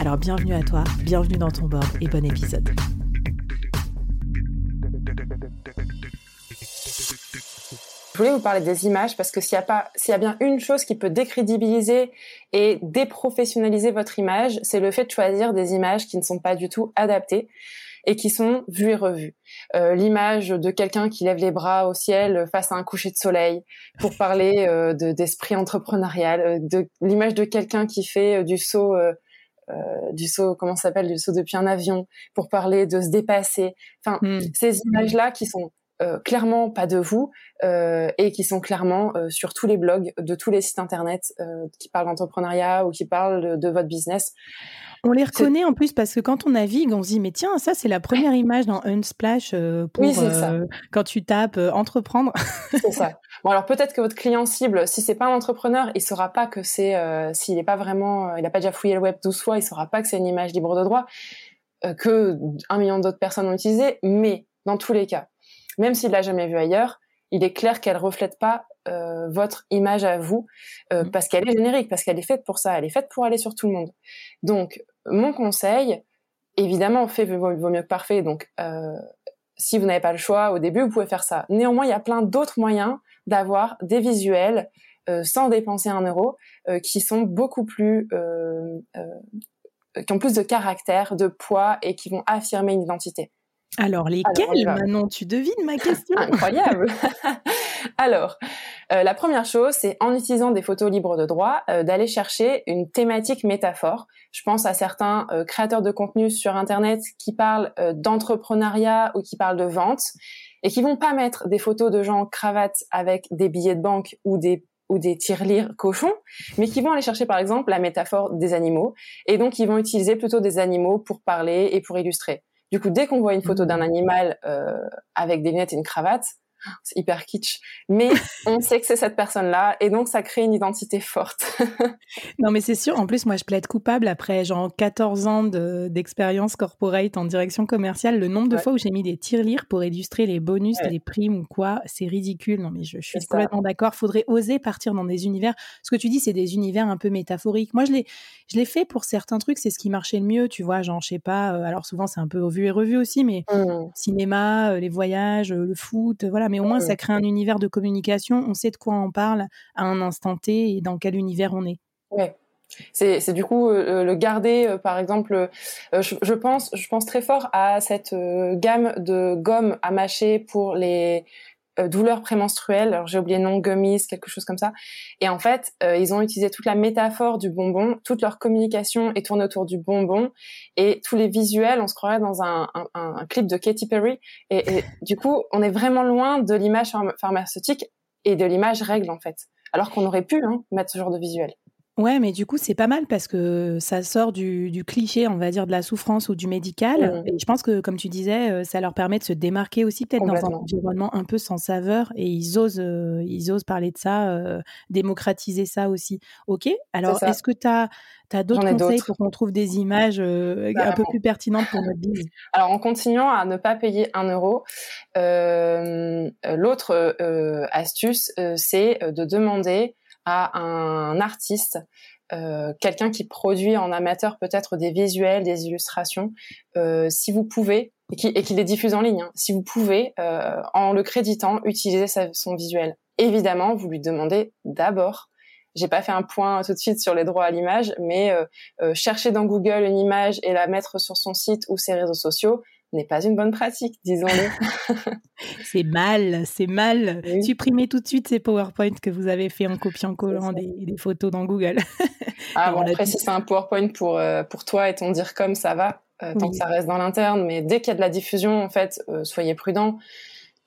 Alors bienvenue à toi, bienvenue dans ton board et bon épisode. Je voulais vous parler des images parce que s'il y a pas, s'il y a bien une chose qui peut décrédibiliser et déprofessionnaliser votre image, c'est le fait de choisir des images qui ne sont pas du tout adaptées et qui sont vues et revues. Euh, L'image de quelqu'un qui lève les bras au ciel face à un coucher de soleil pour parler euh, d'esprit entrepreneurial, euh, de l'image de quelqu'un qui fait du saut euh, du saut, comment ça s'appelle, du saut depuis un avion, pour parler de se dépasser. Enfin, hmm. ces images-là qui sont euh, clairement pas de vous euh, et qui sont clairement sur tous les blogs de tous les sites internet qui parlent d'entrepreneuriat ou qui parlent de, votre business. On les reconnaît en plus parce que quand on navigue, on se dit mais tiens ça c'est la première image dans Unsplash pour oui, ça. quand tu tapes entreprendre. c'est ça. Bon alors peut-être que votre client cible, si c'est pas un entrepreneur, il saura pas que c'est s'il n'est pas vraiment, il a pas déjà fouillé le web 12 fois, il saura pas que c'est une image libre de droit que un million d'autres personnes ont utilisé. Mais dans tous les cas, même s'il l'a jamais vu ailleurs, il est clair qu'elle reflète pas euh, votre image à vous euh, mmh. parce qu'elle est générique, parce qu'elle est faite pour ça, elle est faite pour aller sur tout le monde. Donc mon conseil, évidemment, fait vaut, mieux que parfait. Donc euh, si vous n'avez pas le choix au début, vous pouvez faire ça. Néanmoins, il y a plein d'autres moyens d'avoir des visuels sans dépenser un euro qui sont beaucoup plus qui ont plus de caractère, de poids et qui vont affirmer une identité. Alors, lesquels, Manon? Tu devines ma question? Incroyable Alors, euh, la première chose, c'est en utilisant des photos libres de droit, euh, d'aller chercher une thématique métaphore. Je pense à certains euh, créateurs de contenu sur Internet qui parlent d'entrepreneuriat ou qui parlent de vente et qui vont pas mettre des photos de gens cravates avec des billets de banque ou des ou des tirelires cochons, mais qui vont aller chercher par exemple la métaphore des animaux, et donc ils vont utiliser plutôt des animaux pour parler et pour illustrer. Du coup, dès qu'on voit une photo d'un mmh. animal euh, avec des lunettes et une cravate, c'est hyper kitsch, mais on sait que c'est cette personne-là et donc ça crée une identité forte. non mais c'est sûr, en plus moi je plaide coupable après genre 14 ans d'expérience corporate en direction commerciale, le nombre de fois où j'ai mis des tirelires pour illustrer les bonus, les primes ou quoi, c'est ridicule. Non mais je, suis complètement d'accord, faudrait oser partir dans des univers. Ce que tu dis c'est des univers un peu métaphoriques. Moi je l'ai fait pour certains trucs, c'est ce qui marchait le mieux, tu vois, genre je sais pas, euh, alors souvent c'est un peu vu et revu aussi mais mmh. cinéma, euh, les voyages, euh, le foot, voilà mais au moins ça crée un univers de communication, on sait de quoi on parle à un instant T et dans quel univers on est. Ouais. C'est, du coup euh, le garder, euh, par exemple, euh, je, pense, je pense très fort à cette gamme de gomme à mâcher pour les douleurs prémenstruelles. Alors j'ai oublié le nom, gummies, quelque chose comme ça. Et en fait, ils ont utilisé toute la métaphore du bonbon, toute leur communication est tournée autour du bonbon et tous les visuels, on se croirait dans un, un, clip de Katy Perry. Et, et du coup, on est vraiment loin de l'image pharmaceutique et de l'image règle en fait. Alors qu'on aurait pu hein, mettre ce genre de visuel. Ouais, mais du coup, c'est pas mal parce que ça sort du, cliché, on va dire, de la souffrance ou du médical. Mmh. Et je pense que, comme tu disais, euh, ça leur permet de se démarquer aussi, peut-être dans un environnement un peu sans saveur. Et ils osent, euh, ils osent parler de ça, euh, démocratiser ça aussi. OK Alors, est-ce que tu as, d'autres conseils pour qu'on trouve des images un peu plus pertinentes pour notre business Alors, en continuant à ne pas payer un euro, l'autre astuce, c'est de demander à un artiste, euh, quelqu'un qui produit en amateur peut-être des visuels, des illustrations, euh, si vous pouvez, et qui, les diffuse en ligne, hein, si vous pouvez, euh, en le créditant, utiliser son visuel. Évidemment, vous lui demandez d'abord j'ai pas fait un point tout de suite sur les droits à l'image, mais chercher dans Google une image et la mettre sur son site ou ses réseaux sociaux, n'est pas une bonne pratique, disons-le. c'est mal, c'est mal. Supprimez tout de suite ces PowerPoint que vous avez fait en copiant-collant des, photos dans Google. ah bon, après, si c'est un PowerPoint pour, euh, pour toi et ton dire comme ça va, euh, tant que ça reste dans l'interne. Mais dès qu'il y a de la diffusion, en fait, euh, soyez prudents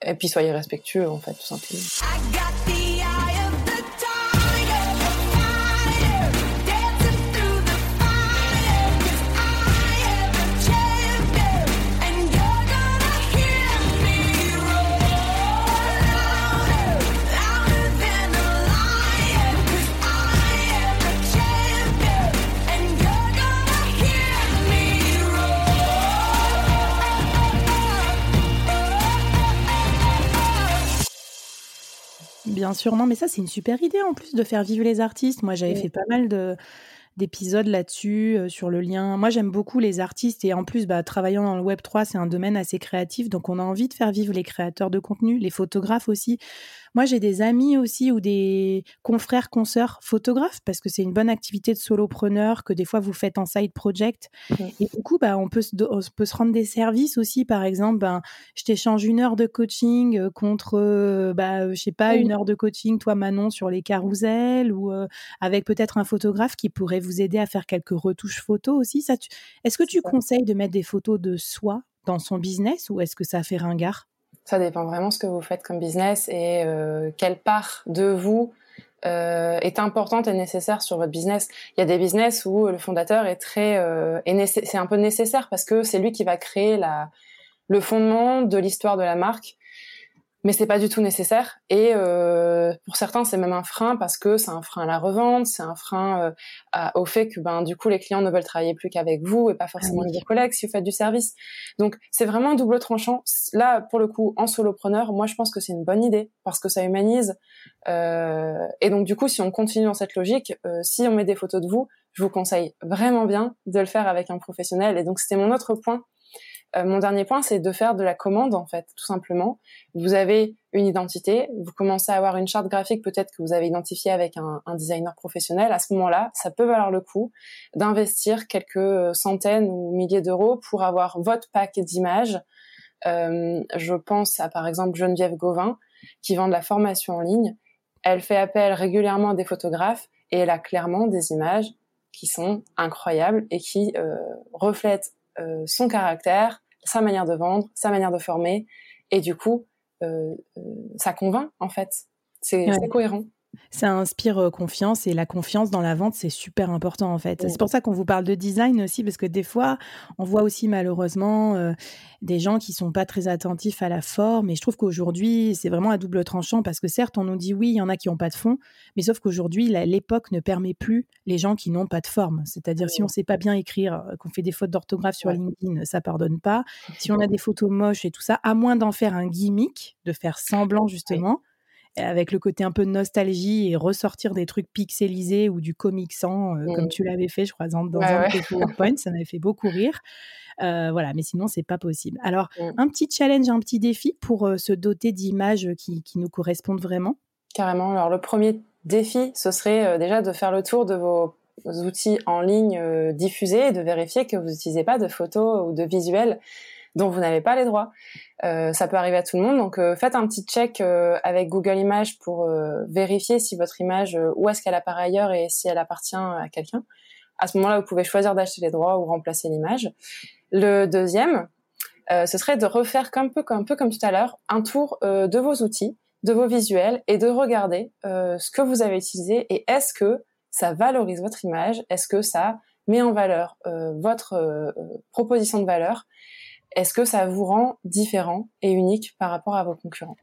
et puis soyez respectueux, en fait, tout simplement. Bien sûr. Non, mais ça, c'est une super idée en plus de faire vivre les artistes. Moi, j'avais fait pas mal de d'épisodes là-dessus, euh, sur le lien. Moi, j'aime beaucoup les artistes et en plus, bah, travaillant dans le Web 3, c'est un domaine assez créatif, donc on a envie de faire vivre les créateurs de contenu, les photographes aussi. Moi, j'ai des amis aussi ou des confrères, consoeurs photographes parce que c'est une bonne activité de solopreneur que des fois vous faites en side project. Et du coup, bah, on, peut se, peut se rendre des services aussi. Par exemple, ben, je t'échange une heure de coaching euh, contre, euh, bah, je sais pas, une heure de coaching, toi Manon, sur les carousels ou euh, avec peut-être un photographe qui pourrait vous aider à faire quelques retouches photos aussi. Ça, Est-ce que tu conseilles de mettre des photos de soi dans son business ou est-ce que ça fait ringard? Ça dépend vraiment ce que vous faites comme business et euh, quelle part de vous euh, est importante et nécessaire sur votre business. Il y a des business où le fondateur est très euh, c'est un peu nécessaire parce que c'est lui qui va créer la le fondement de l'histoire de la marque mais c'est pas du tout nécessaire. Et euh, pour certains, c'est même un frein parce que c'est un frein à la revente, c'est un frein euh, au fait que ben du coup les clients ne veulent travailler plus qu'avec vous et pas forcément avec vos collègues si vous faites du service. Donc c'est vraiment un double tranchant. Là, pour le coup, en solopreneur, moi je pense que c'est une bonne idée parce que ça humanise. Euh, et donc du coup, si on continue dans cette logique, euh, si on met des photos de vous, je vous conseille vraiment bien de le faire avec un professionnel. Et donc c'était mon autre point euh, mon dernier point, c'est de faire de la commande, en fait, tout simplement. Vous avez une identité, vous commencez à avoir une charte graphique peut-être que vous avez identifiée avec un, designer professionnel. À ce moment-là, ça peut valoir le coup d'investir quelques centaines ou milliers d'euros pour avoir votre pack d'images. Euh, je pense à, par exemple, Geneviève Gauvin, qui vend de la formation en ligne. Elle fait appel régulièrement à des photographes et elle a clairement des images qui sont incroyables et qui euh, reflètent euh, son caractère, sa manière de vendre, sa manière de former, et du coup, euh, euh, ça convainc en fait. C'est cohérent. Ça inspire confiance et la confiance dans la vente, c'est super important en fait. C'est pour ça qu'on vous parle de design aussi, parce que des fois, on voit aussi malheureusement des gens qui sont pas très attentifs à la forme. Et je trouve qu'aujourd'hui, c'est vraiment à double tranchant, parce que certes, on nous dit oui, il y en a qui n'ont pas de fond, mais sauf qu'aujourd'hui, l'époque ne permet plus les gens qui n'ont pas de forme. C'est-à-dire, si on sait pas bien écrire, qu'on fait des fautes d'orthographe sur LinkedIn, ça pardonne pas. Si on a des photos moches et tout ça, à moins d'en faire un gimmick, de faire semblant justement avec le côté un peu de nostalgie et ressortir des trucs pixelisés ou du comic sans, euh, comme mmh. tu l'avais fait, je crois, dans, un PowerPoint. Ça m'avait fait beaucoup rire. Euh, voilà, mais sinon, c'est pas possible. Alors, mmh. un petit challenge, un petit défi pour euh, se doter d'images qui, qui, nous correspondent vraiment? Carrément. Alors, le premier défi, ce serait déjà de faire le tour de vos outils en ligne diffusés et de vérifier que vous n'utilisez pas de photos ou de visuels dont vous n'avez pas les droits. Euh, ça peut arriver à tout le monde, donc euh, faites un petit check euh, avec Google Images pour vérifier si votre image, où est-ce qu'elle apparaît ailleurs et si elle appartient à quelqu'un. À ce moment-là, vous pouvez choisir d'acheter les droits ou remplacer l'image. Le deuxième, ce serait de refaire un un peu comme tout à l'heure, un tour de vos outils, de vos visuels et de regarder ce que vous avez utilisé et est-ce que ça valorise votre image, est-ce que ça met en valeur votre proposition de valeur? Est-ce que ça vous rend différent et unique par rapport à vos concurrents?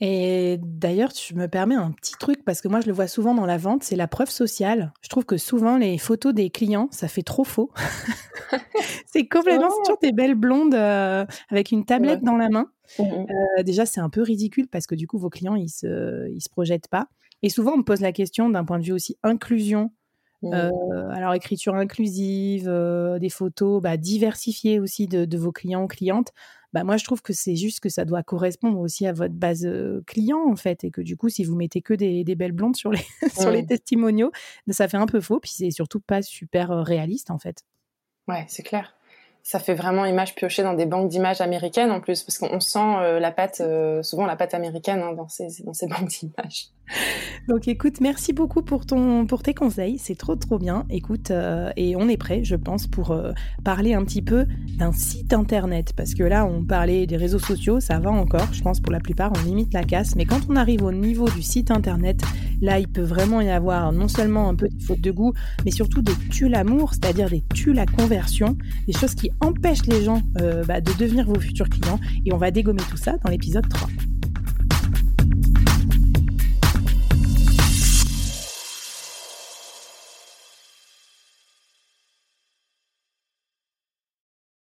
Et d'ailleurs, tu me permets un petit truc parce que moi je le vois souvent dans la vente, c'est la preuve sociale. Je trouve que souvent les photos des clients, ça fait trop faux. c'est complètement oh. toujours des belles blondes euh, avec une tablette dans la main. Mmh euh, déjà, c'est un peu ridicule parce que du coup vos clients ils se ils se projettent pas. Et souvent on me pose la question d'un point de vue aussi inclusion euh, mmh. alors écriture inclusive, euh, des photos bah, diversifiées aussi de, vos clients ou clientes. bah moi je trouve que c'est juste que ça doit correspondre aussi à votre base client en fait et que du coup si vous mettez que des, belles blondes sur les sur les testimoniaux, ça fait un peu faux puis c'est surtout pas super réaliste en fait. Ouais, c'est clair ça fait vraiment image piochée dans des banques d'images américaines en plus, parce qu'on sent euh, la pâte, euh, souvent la pâte américaine hein, dans, ces, dans ces banques d'images. Donc écoute, merci beaucoup pour, ton, pour tes conseils, c'est trop trop bien. Écoute, euh, et on est prêt, je pense, pour parler un petit peu d'un site internet, parce que là, on parlait des réseaux sociaux, ça va encore, je pense pour la plupart, on limite la casse, mais quand on arrive au niveau du site internet, là, il peut vraiment y avoir non seulement un peu de faute de goût, mais surtout des tues l'amour, c'est-à-dire des tues la conversion, des choses qui empêche les gens euh, bah, de devenir vos futurs clients. Et on va dégommer tout ça dans l'épisode 3.